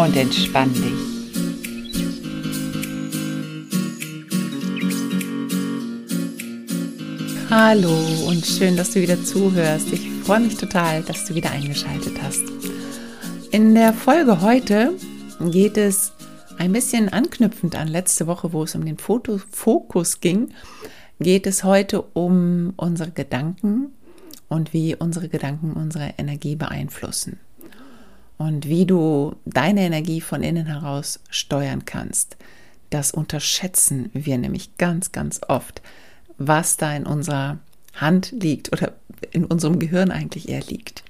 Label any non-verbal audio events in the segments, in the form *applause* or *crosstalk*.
Und entspann dich. Hallo und schön, dass du wieder zuhörst. Ich freue mich total, dass du wieder eingeschaltet hast. In der Folge heute geht es ein bisschen anknüpfend an letzte Woche, wo es um den Fokus ging, geht es heute um unsere Gedanken und wie unsere Gedanken unsere Energie beeinflussen. Und wie du deine Energie von innen heraus steuern kannst. Das unterschätzen wir nämlich ganz, ganz oft, was da in unserer Hand liegt oder in unserem Gehirn eigentlich eher liegt.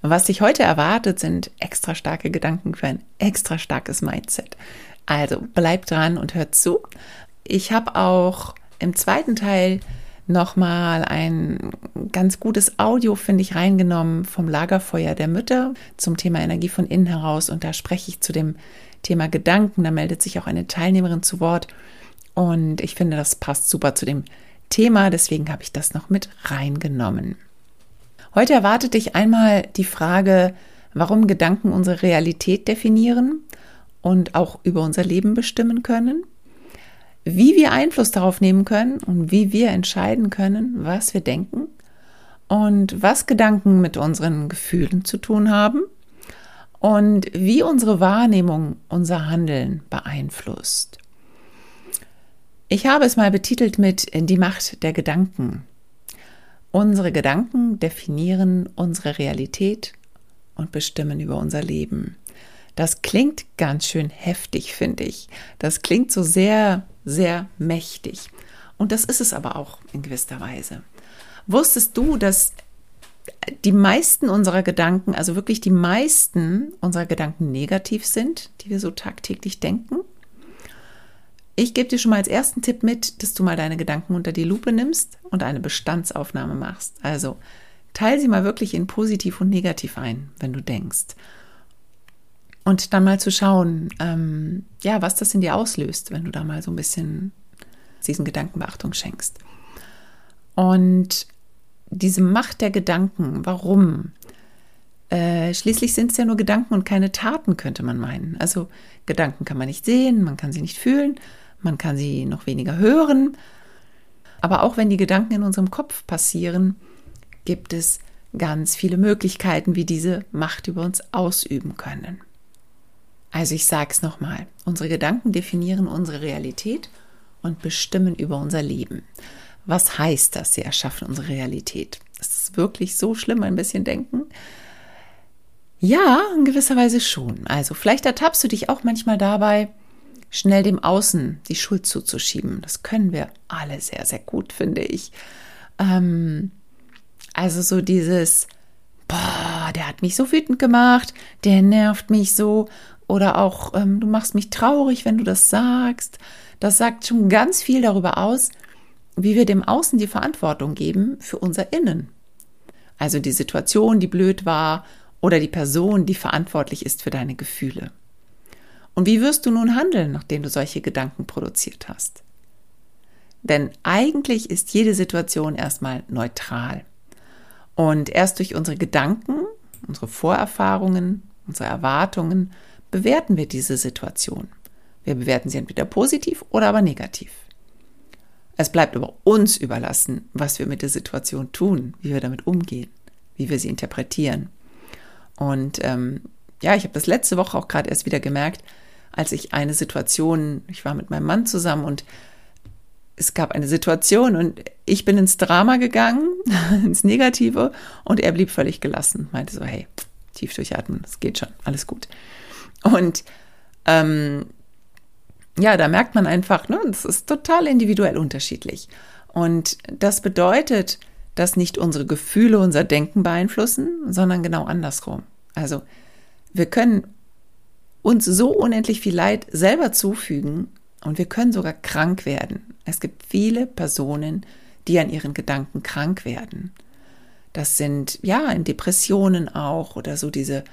Was dich heute erwartet, sind extra starke Gedanken für ein extra starkes Mindset. Also bleib dran und hör zu. Ich habe auch im zweiten Teil nochmal ein ganz gutes Audio, finde ich, reingenommen vom Lagerfeuer der Mütter zum Thema Energie von innen heraus. Und da spreche ich zu dem Thema Gedanken. Da meldet sich auch eine Teilnehmerin zu Wort. Und ich finde, das passt super zu dem Thema. Deswegen habe ich das noch mit reingenommen. Heute erwartet dich einmal die Frage, warum Gedanken unsere Realität definieren und auch über unser Leben bestimmen können, wie wir Einfluss darauf nehmen können und wie wir entscheiden können, was wir denken und was Gedanken mit unseren Gefühlen zu tun haben und wie unsere Wahrnehmung unser Handeln beeinflusst. Ich habe es mal betitelt mit Die Macht der Gedanken. Unsere Gedanken definieren unsere Realität und bestimmen über unser Leben. Das klingt ganz schön heftig, finde ich. Das klingt so sehr, sehr mächtig. Und das ist es aber auch in gewisser Weise. Wusstest du, dass die meisten unserer Gedanken, also wirklich die meisten unserer Gedanken negativ sind, die wir so tagtäglich denken? Ich gebe dir schon mal als ersten Tipp mit, dass du mal deine Gedanken unter die Lupe nimmst und eine Bestandsaufnahme machst. Also teile sie mal wirklich in positiv und negativ ein, wenn du denkst. Und dann mal zu schauen, ähm, ja, was das in dir auslöst, wenn du da mal so ein bisschen diesen Gedanken Beachtung schenkst. Und diese Macht der Gedanken, warum? Äh, schließlich sind es ja nur Gedanken und keine Taten, könnte man meinen. Also Gedanken kann man nicht sehen, man kann sie nicht fühlen, man kann sie noch weniger hören. Aber auch wenn die Gedanken in unserem Kopf passieren, gibt es ganz viele Möglichkeiten, wie diese Macht über uns ausüben können. Also ich sage es nochmal, unsere Gedanken definieren unsere Realität und bestimmen über unser Leben. Was heißt das? Sie erschaffen unsere Realität. Ist es wirklich so schlimm, ein bisschen denken? Ja, in gewisser Weise schon. Also vielleicht ertappst du dich auch manchmal dabei, schnell dem Außen die Schuld zuzuschieben. Das können wir alle sehr, sehr gut, finde ich. Ähm, also so dieses, boah, der hat mich so wütend gemacht, der nervt mich so. Oder auch, ähm, du machst mich traurig, wenn du das sagst. Das sagt schon ganz viel darüber aus, wie wir dem Außen die Verantwortung geben für unser Innen. Also die Situation, die blöd war, oder die Person, die verantwortlich ist für deine Gefühle. Und wie wirst du nun handeln, nachdem du solche Gedanken produziert hast? Denn eigentlich ist jede Situation erstmal neutral. Und erst durch unsere Gedanken, unsere Vorerfahrungen, unsere Erwartungen bewerten wir diese Situation. Wir bewerten sie entweder positiv oder aber negativ. Es bleibt aber uns überlassen, was wir mit der Situation tun, wie wir damit umgehen, wie wir sie interpretieren. Und ähm, ja, ich habe das letzte Woche auch gerade erst wieder gemerkt, als ich eine Situation, ich war mit meinem Mann zusammen und es gab eine Situation und ich bin ins Drama gegangen, *laughs* ins Negative und er blieb völlig gelassen, meinte so, hey, tief durchatmen, das geht schon, alles gut. Und ähm, ja, da merkt man einfach, ne, das ist total individuell unterschiedlich. Und das bedeutet, dass nicht unsere Gefühle unser Denken beeinflussen, sondern genau andersrum. Also wir können uns so unendlich viel Leid selber zufügen und wir können sogar krank werden. Es gibt viele Personen, die an ihren Gedanken krank werden. Das sind ja in Depressionen auch oder so diese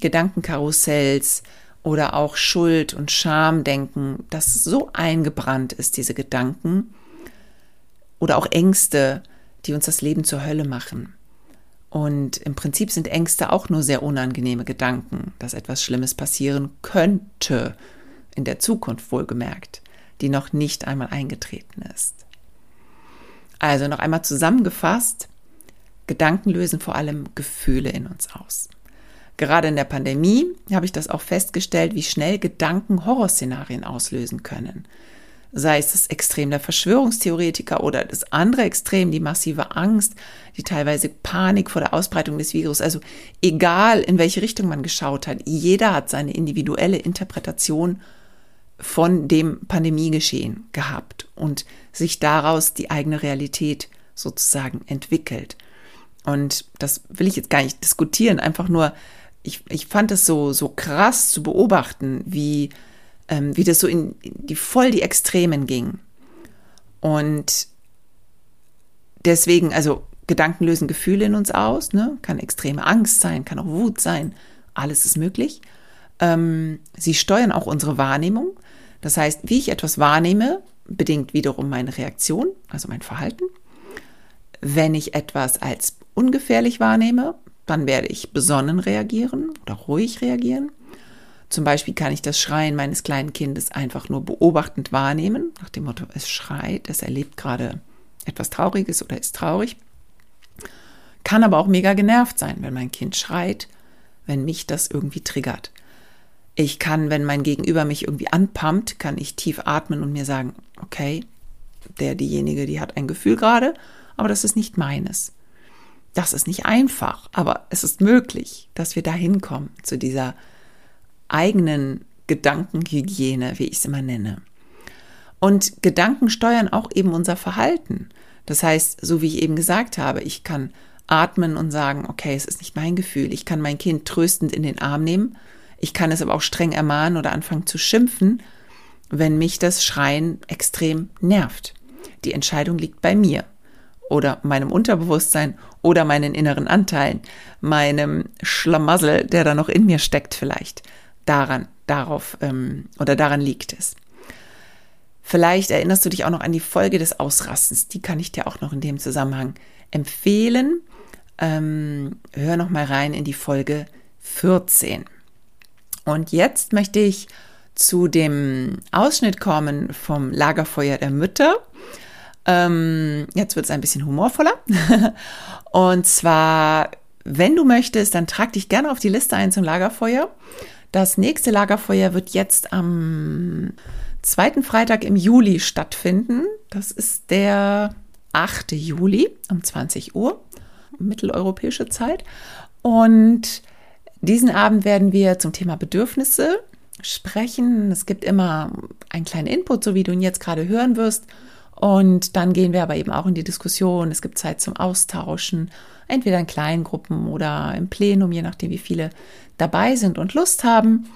Gedankenkarussells oder auch Schuld und Schamdenken, das so eingebrannt ist, diese Gedanken oder auch Ängste, die uns das Leben zur Hölle machen. Und im Prinzip sind Ängste auch nur sehr unangenehme Gedanken, dass etwas Schlimmes passieren könnte, in der Zukunft wohlgemerkt, die noch nicht einmal eingetreten ist. Also noch einmal zusammengefasst, Gedanken lösen vor allem Gefühle in uns aus. Gerade in der Pandemie habe ich das auch festgestellt, wie schnell Gedanken Horrorszenarien auslösen können. Sei es das Extrem der Verschwörungstheoretiker oder das andere Extrem, die massive Angst, die teilweise Panik vor der Ausbreitung des Virus. Also egal, in welche Richtung man geschaut hat, jeder hat seine individuelle Interpretation von dem Pandemiegeschehen gehabt und sich daraus die eigene Realität sozusagen entwickelt. Und das will ich jetzt gar nicht diskutieren, einfach nur, ich, ich fand es so, so krass zu beobachten, wie, ähm, wie das so in die voll die Extremen ging. Und deswegen, also Gedanken lösen Gefühle in uns aus, ne? kann extreme Angst sein, kann auch Wut sein, alles ist möglich. Ähm, sie steuern auch unsere Wahrnehmung. Das heißt, wie ich etwas wahrnehme, bedingt wiederum meine Reaktion, also mein Verhalten. Wenn ich etwas als ungefährlich wahrnehme, dann werde ich besonnen reagieren oder ruhig reagieren. Zum Beispiel kann ich das Schreien meines kleinen Kindes einfach nur beobachtend wahrnehmen, nach dem Motto, es schreit, es erlebt gerade etwas Trauriges oder ist traurig. Kann aber auch mega genervt sein, wenn mein Kind schreit, wenn mich das irgendwie triggert. Ich kann, wenn mein Gegenüber mich irgendwie anpumpt, kann ich tief atmen und mir sagen, okay, der, diejenige, die hat ein Gefühl gerade, aber das ist nicht meines. Das ist nicht einfach, aber es ist möglich, dass wir da hinkommen zu dieser eigenen Gedankenhygiene, wie ich es immer nenne. Und Gedanken steuern auch eben unser Verhalten. Das heißt, so wie ich eben gesagt habe, ich kann atmen und sagen, okay, es ist nicht mein Gefühl. Ich kann mein Kind tröstend in den Arm nehmen. Ich kann es aber auch streng ermahnen oder anfangen zu schimpfen, wenn mich das Schreien extrem nervt. Die Entscheidung liegt bei mir oder meinem Unterbewusstsein oder meinen inneren Anteilen, meinem Schlamassel, der da noch in mir steckt vielleicht. Daran, darauf ähm, oder daran liegt es. Vielleicht erinnerst du dich auch noch an die Folge des Ausrastens. Die kann ich dir auch noch in dem Zusammenhang empfehlen. Ähm, hör noch mal rein in die Folge 14. Und jetzt möchte ich zu dem Ausschnitt kommen vom Lagerfeuer der Mütter. Ähm, jetzt wird es ein bisschen humorvoller. *laughs* Und zwar, wenn du möchtest, dann trag dich gerne auf die Liste ein zum Lagerfeuer. Das nächste Lagerfeuer wird jetzt am zweiten Freitag im Juli stattfinden. Das ist der 8. Juli um 20 Uhr, mitteleuropäische Zeit. Und diesen Abend werden wir zum Thema Bedürfnisse sprechen. Es gibt immer einen kleinen Input, so wie du ihn jetzt gerade hören wirst. Und dann gehen wir aber eben auch in die Diskussion. Es gibt Zeit zum Austauschen, entweder in kleinen Gruppen oder im Plenum, je nachdem, wie viele dabei sind und Lust haben.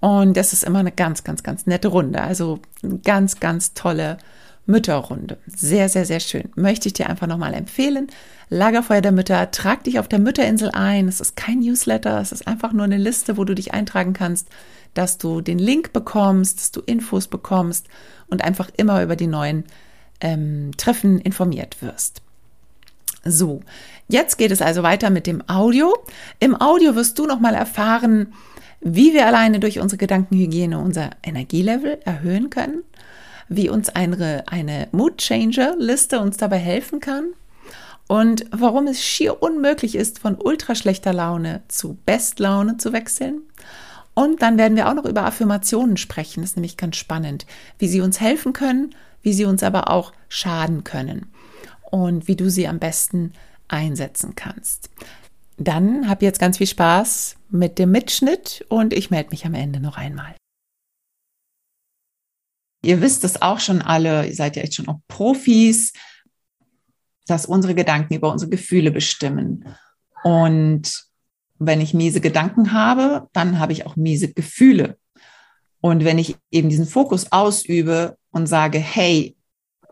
Und das ist immer eine ganz, ganz, ganz nette Runde. Also eine ganz, ganz tolle Mütterrunde. Sehr, sehr, sehr schön. Möchte ich dir einfach nochmal empfehlen. Lagerfeuer der Mütter, trag dich auf der Mütterinsel ein. Es ist kein Newsletter, es ist einfach nur eine Liste, wo du dich eintragen kannst, dass du den Link bekommst, dass du Infos bekommst und einfach immer über die neuen ähm, Treffen informiert wirst. So, jetzt geht es also weiter mit dem Audio. Im Audio wirst du nochmal erfahren, wie wir alleine durch unsere Gedankenhygiene unser Energielevel erhöhen können, wie uns eine, eine Mood Changer Liste uns dabei helfen kann und warum es schier unmöglich ist, von ultra schlechter Laune zu Bestlaune zu wechseln. Und dann werden wir auch noch über Affirmationen sprechen. Das ist nämlich ganz spannend, wie sie uns helfen können wie sie uns aber auch schaden können und wie du sie am besten einsetzen kannst. Dann hab jetzt ganz viel Spaß mit dem Mitschnitt und ich melde mich am Ende noch einmal. Ihr wisst es auch schon alle, ihr seid ja echt schon auch Profis, dass unsere Gedanken über unsere Gefühle bestimmen. Und wenn ich miese Gedanken habe, dann habe ich auch miese Gefühle. Und wenn ich eben diesen Fokus ausübe und sage, hey,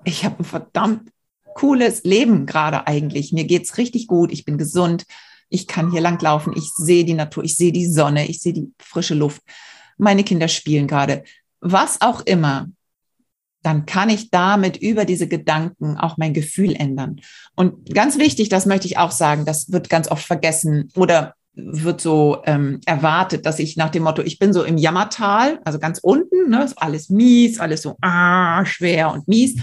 ich habe ein verdammt cooles Leben gerade eigentlich. Mir geht's richtig gut. Ich bin gesund. Ich kann hier lang laufen. Ich sehe die Natur. Ich sehe die Sonne. Ich sehe die frische Luft. Meine Kinder spielen gerade. Was auch immer. Dann kann ich damit über diese Gedanken auch mein Gefühl ändern. Und ganz wichtig, das möchte ich auch sagen, das wird ganz oft vergessen oder wird so ähm, erwartet, dass ich nach dem Motto, ich bin so im Jammertal, also ganz unten, ne, ist alles mies, alles so ah, schwer und mies.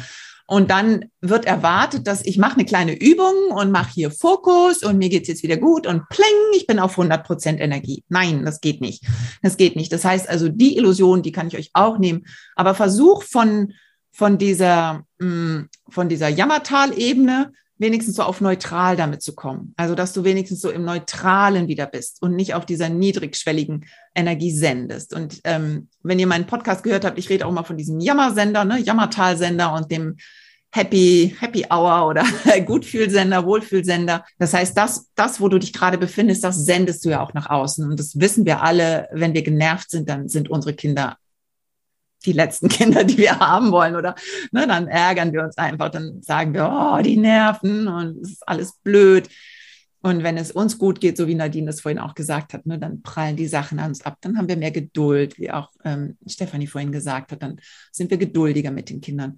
Und dann wird erwartet, dass ich mache eine kleine Übung und mache hier Fokus und mir geht's jetzt wieder gut und pling, ich bin auf 100 Prozent Energie. Nein, das geht nicht. Das geht nicht. Das heißt also, die Illusion, die kann ich euch auch nehmen. Aber versuch von, von dieser, mm, von dieser Jammertal-Ebene wenigstens so auf neutral damit zu kommen. Also, dass du wenigstens so im Neutralen wieder bist und nicht auf dieser niedrigschwelligen Energie sendest. Und ähm, wenn ihr meinen Podcast gehört habt, ich rede auch mal von diesem Jammersender, ne, Jammertalsender und dem Happy, Happy Hour oder *laughs* Gutfühlsender, Wohlfühlsender. Das heißt, das, das, wo du dich gerade befindest, das sendest du ja auch nach außen. Und das wissen wir alle. Wenn wir genervt sind, dann sind unsere Kinder die letzten *laughs* Kinder, die wir haben wollen, oder ne, dann ärgern wir uns einfach, dann sagen wir, oh, die Nerven und es ist alles blöd. Und wenn es uns gut geht, so wie Nadine das vorhin auch gesagt hat, ne, dann prallen die Sachen an uns ab, dann haben wir mehr Geduld, wie auch ähm, Stefanie vorhin gesagt hat, dann sind wir geduldiger mit den Kindern.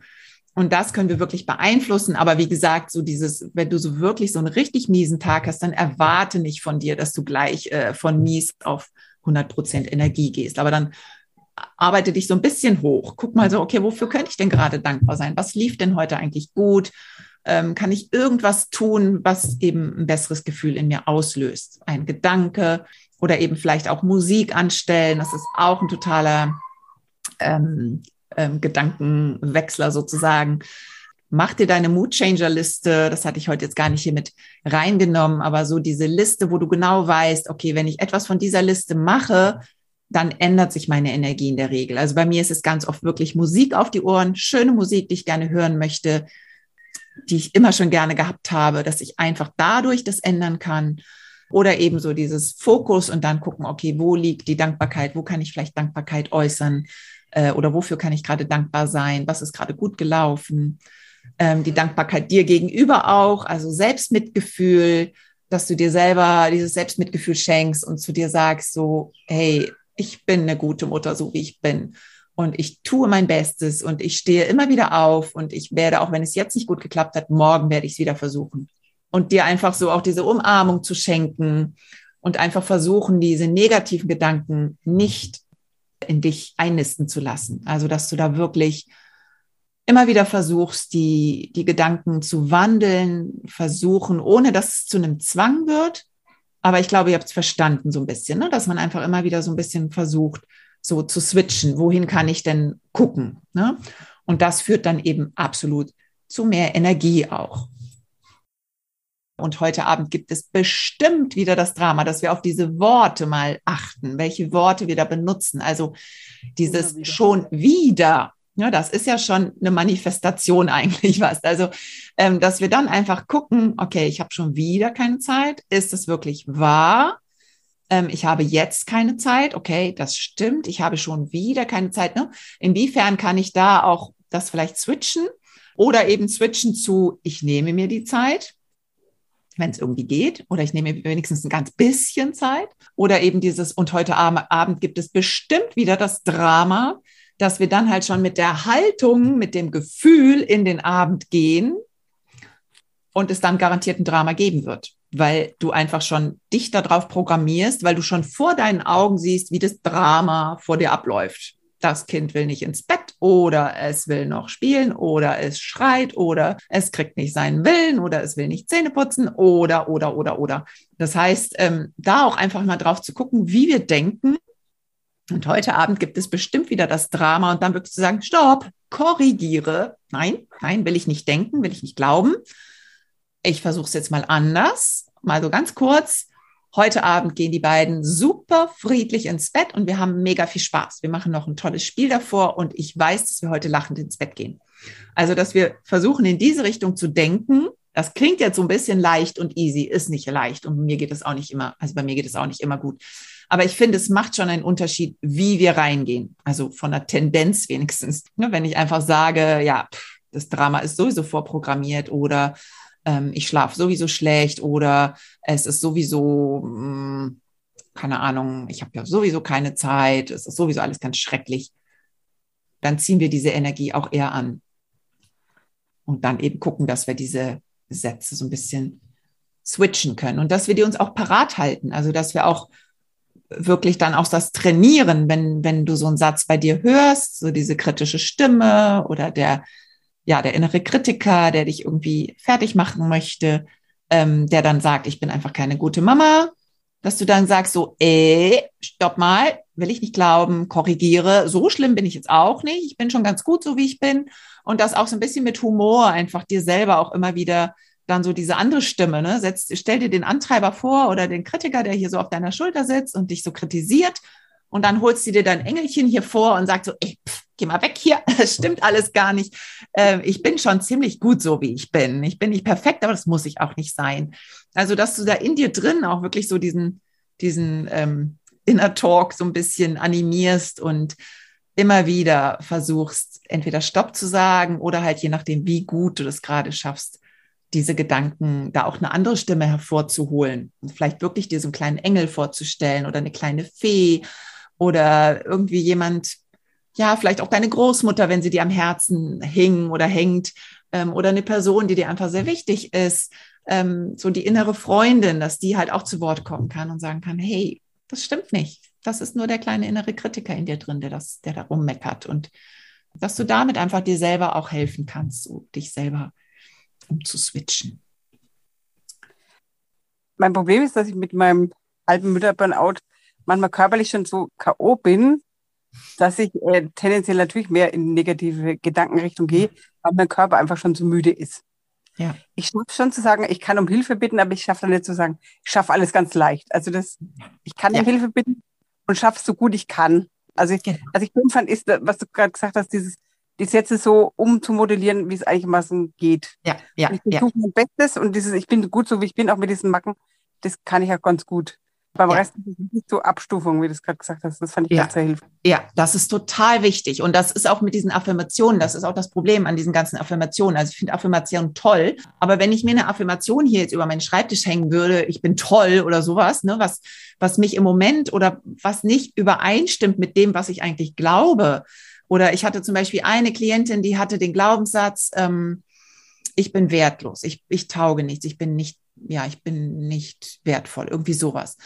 Und das können wir wirklich beeinflussen. Aber wie gesagt, so dieses, wenn du so wirklich so einen richtig miesen Tag hast, dann erwarte nicht von dir, dass du gleich äh, von mies auf 100 Prozent Energie gehst. Aber dann arbeite dich so ein bisschen hoch. Guck mal so, okay, wofür könnte ich denn gerade dankbar sein? Was lief denn heute eigentlich gut? Ähm, kann ich irgendwas tun, was eben ein besseres Gefühl in mir auslöst? Ein Gedanke oder eben vielleicht auch Musik anstellen. Das ist auch ein totaler ähm, ähm, Gedankenwechsler sozusagen. Mach dir deine Mood Changer Liste. Das hatte ich heute jetzt gar nicht hier mit reingenommen, aber so diese Liste, wo du genau weißt, okay, wenn ich etwas von dieser Liste mache, dann ändert sich meine Energie in der Regel. Also bei mir ist es ganz oft wirklich Musik auf die Ohren, schöne Musik, die ich gerne hören möchte, die ich immer schon gerne gehabt habe, dass ich einfach dadurch das ändern kann. Oder eben so dieses Fokus und dann gucken, okay, wo liegt die Dankbarkeit, wo kann ich vielleicht Dankbarkeit äußern äh, oder wofür kann ich gerade dankbar sein, was ist gerade gut gelaufen. Ähm, die Dankbarkeit dir gegenüber auch, also Selbstmitgefühl, dass du dir selber dieses Selbstmitgefühl schenkst und zu dir sagst, so, hey, ich bin eine gute Mutter, so wie ich bin. Und ich tue mein Bestes und ich stehe immer wieder auf und ich werde, auch wenn es jetzt nicht gut geklappt hat, morgen werde ich es wieder versuchen. Und dir einfach so auch diese Umarmung zu schenken und einfach versuchen, diese negativen Gedanken nicht in dich einnisten zu lassen. Also, dass du da wirklich immer wieder versuchst, die, die Gedanken zu wandeln, versuchen, ohne dass es zu einem Zwang wird, aber ich glaube, ihr habt es verstanden so ein bisschen, ne? dass man einfach immer wieder so ein bisschen versucht, so zu switchen. Wohin kann ich denn gucken? Ne? Und das führt dann eben absolut zu mehr Energie auch. Und heute Abend gibt es bestimmt wieder das Drama, dass wir auf diese Worte mal achten, welche Worte wir da benutzen. Also dieses schon wieder ja, das ist ja schon eine Manifestation eigentlich *laughs* was. Also, ähm, dass wir dann einfach gucken, okay, ich habe schon wieder keine Zeit. Ist das wirklich wahr? Ähm, ich habe jetzt keine Zeit. Okay, das stimmt. Ich habe schon wieder keine Zeit. Ne? Inwiefern kann ich da auch das vielleicht switchen oder eben switchen zu, ich nehme mir die Zeit? wenn es irgendwie geht, oder ich nehme mir wenigstens ein ganz bisschen Zeit, oder eben dieses, und heute Abend gibt es bestimmt wieder das Drama, dass wir dann halt schon mit der Haltung, mit dem Gefühl in den Abend gehen und es dann garantiert ein Drama geben wird, weil du einfach schon dich darauf programmierst, weil du schon vor deinen Augen siehst, wie das Drama vor dir abläuft. Das Kind will nicht ins Bett oder es will noch spielen oder es schreit oder es kriegt nicht seinen Willen oder es will nicht Zähne putzen oder, oder, oder, oder. Das heißt, ähm, da auch einfach mal drauf zu gucken, wie wir denken und heute Abend gibt es bestimmt wieder das Drama und dann wirklich zu sagen, stopp, korrigiere. Nein, nein, will ich nicht denken, will ich nicht glauben. Ich versuche es jetzt mal anders, mal so ganz kurz. Heute Abend gehen die beiden super friedlich ins Bett und wir haben mega viel Spaß. Wir machen noch ein tolles Spiel davor und ich weiß, dass wir heute lachend ins Bett gehen. Also, dass wir versuchen, in diese Richtung zu denken Das klingt jetzt so ein bisschen leicht und easy, ist nicht leicht und mir geht es auch nicht immer, also bei mir geht es auch nicht immer gut. Aber ich finde, es macht schon einen Unterschied, wie wir reingehen. Also von der Tendenz wenigstens. Ne, wenn ich einfach sage, ja, das Drama ist sowieso vorprogrammiert oder ähm, ich schlafe sowieso schlecht oder es ist sowieso, mh, hm, keine Ahnung, ich habe ja sowieso keine Zeit, es ist sowieso alles ganz schrecklich, dann ziehen wir diese Energie auch eher an. Und dann eben gucken, dass wir diese Sätze so ein bisschen switchen können und dass wir die uns auch parat halten. Also, dass wir auch wirklich dann auch das trainieren, wenn, wenn du so einen Satz bei dir hörst, so diese kritische Stimme oder der, ja, der innere Kritiker, der dich irgendwie fertig machen möchte, ähm, der dann sagt, ich bin einfach keine gute Mama, dass du dann sagst so, äh, stopp mal, will ich nicht glauben, korrigiere, so schlimm bin ich jetzt auch nicht, ich bin schon ganz gut so, wie ich bin. Und das auch so ein bisschen mit Humor einfach dir selber auch immer wieder dann so diese andere Stimme, ne? Setz, stell dir den Antreiber vor oder den Kritiker, der hier so auf deiner Schulter sitzt und dich so kritisiert. Und dann holst du dir dein Engelchen hier vor und sagst so, ey, pff, geh mal weg hier, *laughs* das stimmt alles gar nicht. Äh, ich bin schon ziemlich gut so, wie ich bin. Ich bin nicht perfekt, aber das muss ich auch nicht sein. Also, dass du da in dir drin auch wirklich so diesen, diesen ähm, Inner Talk so ein bisschen animierst und immer wieder versuchst, entweder Stopp zu sagen oder halt je nachdem, wie gut du das gerade schaffst, diese Gedanken, da auch eine andere Stimme hervorzuholen und vielleicht wirklich einen kleinen Engel vorzustellen oder eine kleine Fee oder irgendwie jemand, ja, vielleicht auch deine Großmutter, wenn sie dir am Herzen hing oder hängt ähm, oder eine Person, die dir einfach sehr wichtig ist, ähm, so die innere Freundin, dass die halt auch zu Wort kommen kann und sagen kann, hey, das stimmt nicht. Das ist nur der kleine innere Kritiker in dir drin, der das, der da rummeckert und dass du damit einfach dir selber auch helfen kannst, so dich selber um zu switchen? Mein Problem ist, dass ich mit meinem alten Mütter-Burnout manchmal körperlich schon so K.O. bin, dass ich äh, tendenziell natürlich mehr in negative Gedankenrichtung gehe, weil mein Körper einfach schon so müde ist. Ja. Ich schaffe schon zu sagen, ich kann um Hilfe bitten, aber ich schaffe dann nicht zu sagen, ich schaffe alles ganz leicht. Also das, ich kann ja. um Hilfe bitten und schaffe es so gut ich kann. Also ich, genau. also ich fand, ist, was du gerade gesagt hast, dieses die Sätze so umzumodellieren, wie es einigermaßen geht. Ja, ja. ich versuche ja. mein Bestes und dieses, ich bin gut so, wie ich bin, auch mit diesen Macken, das kann ich auch ganz gut. Beim ja. Rest ist es nicht so Abstufung, wie du es gerade gesagt hast. Das fand ich ja. ganz sehr hilfreich. Ja, das ist total wichtig. Und das ist auch mit diesen Affirmationen, das ist auch das Problem an diesen ganzen Affirmationen. Also ich finde Affirmationen toll, aber wenn ich mir eine Affirmation hier jetzt über meinen Schreibtisch hängen würde, ich bin toll oder sowas, ne, was, was mich im Moment oder was nicht übereinstimmt mit dem, was ich eigentlich glaube, oder ich hatte zum Beispiel eine Klientin, die hatte den Glaubenssatz, ähm, ich bin wertlos, ich, ich tauge nichts, ich bin nicht, ja, ich bin nicht wertvoll, irgendwie sowas.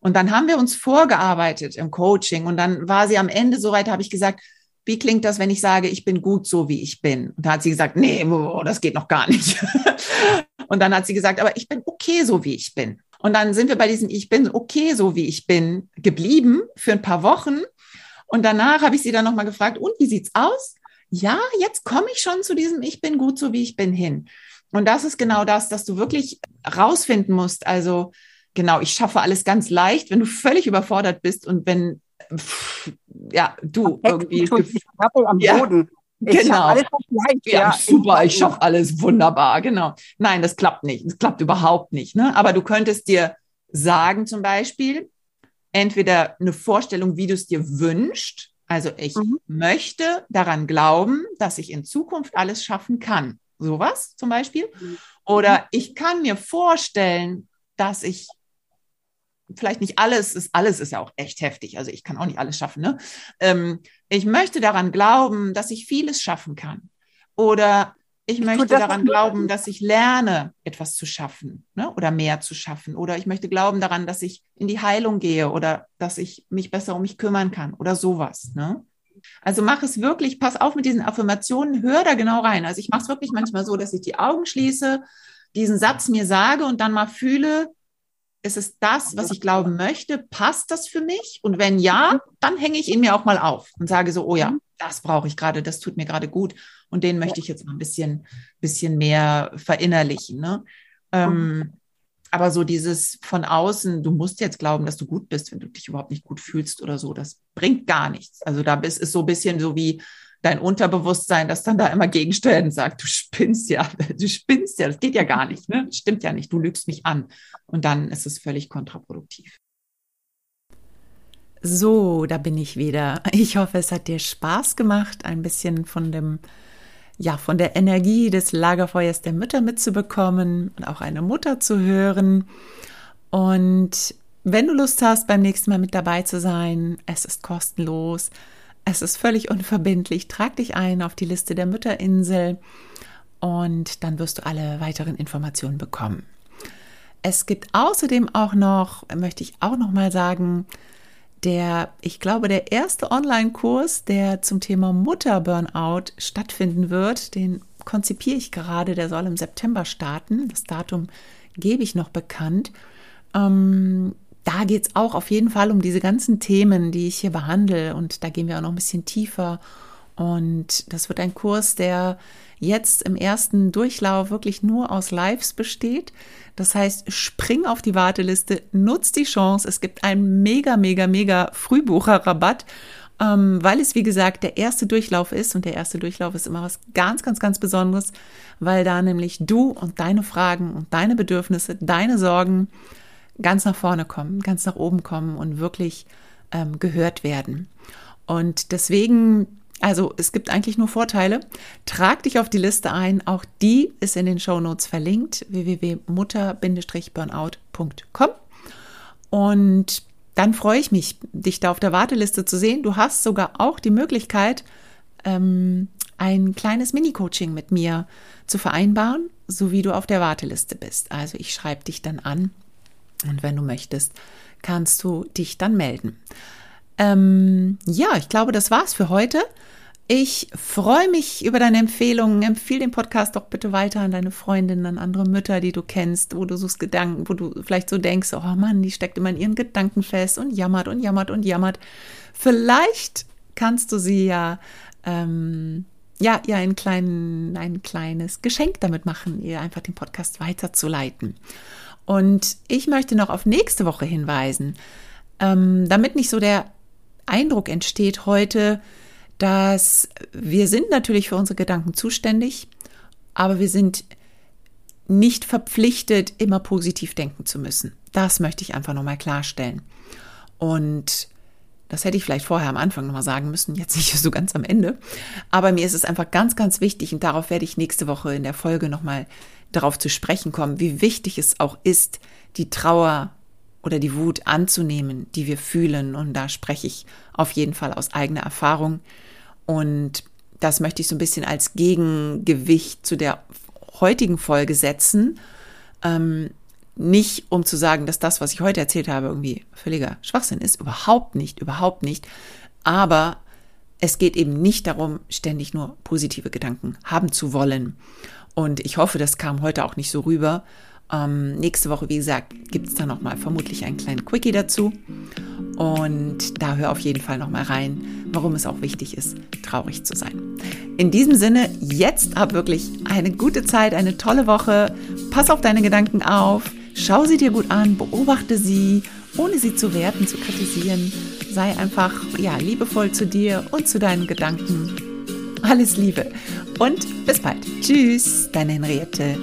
Und dann haben wir uns vorgearbeitet im Coaching und dann war sie am Ende soweit, habe ich gesagt, wie klingt das, wenn ich sage, ich bin gut so, wie ich bin? Und da hat sie gesagt, nee, oh, das geht noch gar nicht. *laughs* und dann hat sie gesagt, aber ich bin okay so, wie ich bin. Und dann sind wir bei diesem Ich bin okay so, wie ich bin geblieben für ein paar Wochen. Und danach habe ich sie dann nochmal gefragt, und wie sieht's aus? Ja, jetzt komme ich schon zu diesem Ich bin gut so, wie ich bin hin. Und das ist genau das, dass du wirklich rausfinden musst. Also, genau, ich schaffe alles ganz leicht, wenn du völlig überfordert bist und wenn, pff, ja, du irgendwie. Ich am ja, Boden. Ich genau. Alles leicht, ja, ja, super, ich schaffe alles wunderbar, genau. Nein, das klappt nicht. Das klappt überhaupt nicht. Ne? Aber du könntest dir sagen, zum Beispiel, entweder eine Vorstellung, wie du es dir wünschst. Also ich mhm. möchte daran glauben, dass ich in Zukunft alles schaffen kann. Sowas zum Beispiel. Mhm. Oder ich kann mir vorstellen, dass ich vielleicht nicht alles ist, alles ist ja auch echt heftig. Also ich kann auch nicht alles schaffen. Ne? Ähm, ich möchte daran glauben, dass ich vieles schaffen kann. Oder ich möchte daran glauben, dass ich lerne, etwas zu schaffen ne? oder mehr zu schaffen. Oder ich möchte glauben daran, dass ich in die Heilung gehe oder dass ich mich besser um mich kümmern kann oder sowas. Ne? Also mach es wirklich, pass auf mit diesen Affirmationen, hör da genau rein. Also ich mache es wirklich manchmal so, dass ich die Augen schließe, diesen Satz mir sage und dann mal fühle, ist es das, was ich glauben möchte? Passt das für mich? Und wenn ja, dann hänge ich ihn mir auch mal auf und sage so, oh ja, mhm. Das brauche ich gerade, das tut mir gerade gut und den möchte ich jetzt mal ein bisschen, bisschen mehr verinnerlichen. Ne? Ähm, mhm. aber so dieses von außen, du musst jetzt glauben, dass du gut bist, wenn du dich überhaupt nicht gut fühlst oder so, das bringt gar nichts. Also da ist, ist so ein bisschen so wie, dein Unterbewusstsein, das dann da immer gegensteuert und sagt, du spinnst ja, *laughs* du spinnst ja, das geht ja gar nicht, ne? Stimmt ja nicht, du lügst mich an. Und dann ist es völlig kontraproduktiv. So, da bin ich wieder. *laughs* Ich hoffe, es hat dir Spaß gemacht, ein bisschen von dem, ja, von der Energie des Lagerfeuers der Mütter mitzubekommen und auch eine Mutter zu hören. Und wenn du Lust hast, beim nächsten Mal mit dabei zu sein, es ist kostenlos, es ist völlig unverbindlich. Trag dich ein auf die Liste der Mütterinsel und dann wirst du alle weiteren Informationen bekommen. Es gibt außerdem auch noch, möchte ich auch noch mal sagen, der, ich glaube, der erste Online-Kurs, der zum Thema Mutter-Burnout stattfinden wird, den konzipiere ich gerade, der soll im September starten. Das Datum gebe ich noch bekannt. Ähm, da geht es auch auf jeden Fall um diese ganzen Themen, die ich hier behandle. Und da gehen wir auch noch ein bisschen tiefer. Und das wird ein Kurs, der jetzt im ersten Durchlauf wirklich nur aus Lives besteht. Das heißt, spring auf die Warteliste, nutz die Chance. Es gibt einen mega, mega, mega Frühbucherrabatt, ähm, weil es, wie gesagt, der erste Durchlauf ist. Und der erste Durchlauf ist immer was ganz, ganz, ganz Besonderes, weil da nämlich du und deine Fragen und deine Bedürfnisse, deine Sorgen ganz nach vorne kommen, ganz nach oben kommen und wirklich ähm, gehört werden. Und deswegen also es gibt eigentlich nur Vorteile. Trag dich auf die Liste ein. Auch die ist in den Show Notes verlinkt. www.mutter-burnout.com. Und dann freue ich mich, dich da auf der Warteliste zu sehen. Du hast sogar auch die Möglichkeit, ähm, ein kleines Mini-Coaching mit mir zu vereinbaren, so wie du auf der Warteliste bist. Also ich schreibe dich dann an und wenn du möchtest, kannst du dich dann melden. Ähm, ja, ich glaube, das war's für heute. Ich freue mich über deine Empfehlungen. Empfehle den Podcast doch bitte weiter an deine Freundinnen, an andere Mütter, die du kennst, wo du so Gedanken, wo du vielleicht so denkst, oh Mann, die steckt immer in ihren Gedanken fest und jammert und jammert und jammert. Vielleicht kannst du sie ja, ähm, ja, ihr ein, kleinen, ein kleines Geschenk damit machen, ihr einfach den Podcast weiterzuleiten. Und ich möchte noch auf nächste Woche hinweisen, ähm, damit nicht so der Eindruck entsteht heute, dass wir sind natürlich für unsere Gedanken zuständig, aber wir sind nicht verpflichtet, immer positiv denken zu müssen. Das möchte ich einfach nochmal klarstellen. Und das hätte ich vielleicht vorher am Anfang nochmal sagen müssen, jetzt nicht so ganz am Ende. Aber mir ist es einfach ganz, ganz wichtig und darauf werde ich nächste Woche in der Folge nochmal darauf zu sprechen kommen, wie wichtig es auch ist, die Trauer oder die Wut anzunehmen, die wir fühlen. Und da spreche ich auf jeden Fall aus eigener Erfahrung. Und das möchte ich so ein bisschen als Gegengewicht zu der heutigen Folge setzen. Ähm, nicht um zu sagen, dass das, was ich heute erzählt habe, irgendwie völliger Schwachsinn ist. Überhaupt nicht, überhaupt nicht. Aber es geht eben nicht darum, ständig nur positive Gedanken haben zu wollen. Und ich hoffe, das kam heute auch nicht so rüber. Ähm, nächste Woche, wie gesagt, gibt es dann nochmal vermutlich einen kleinen Quickie dazu. Und da hör auf jeden Fall nochmal rein, warum es auch wichtig ist, traurig zu sein. In diesem Sinne, jetzt ab wirklich eine gute Zeit, eine tolle Woche. Pass auf deine Gedanken auf. Schau sie dir gut an, beobachte sie, ohne sie zu werten, zu kritisieren. Sei einfach ja, liebevoll zu dir und zu deinen Gedanken. Alles Liebe und bis bald. Tschüss, deine Henriette.